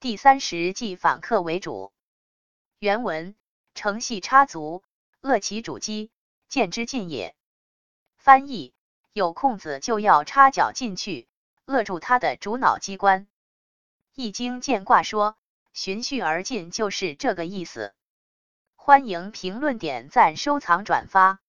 第三十计反客为主。原文：成系插足，恶其主机，见之进也。翻译：有空子就要插脚进去，扼住他的主脑机关。易经见卦说，循序而进就是这个意思。欢迎评论、点赞、收藏、转发。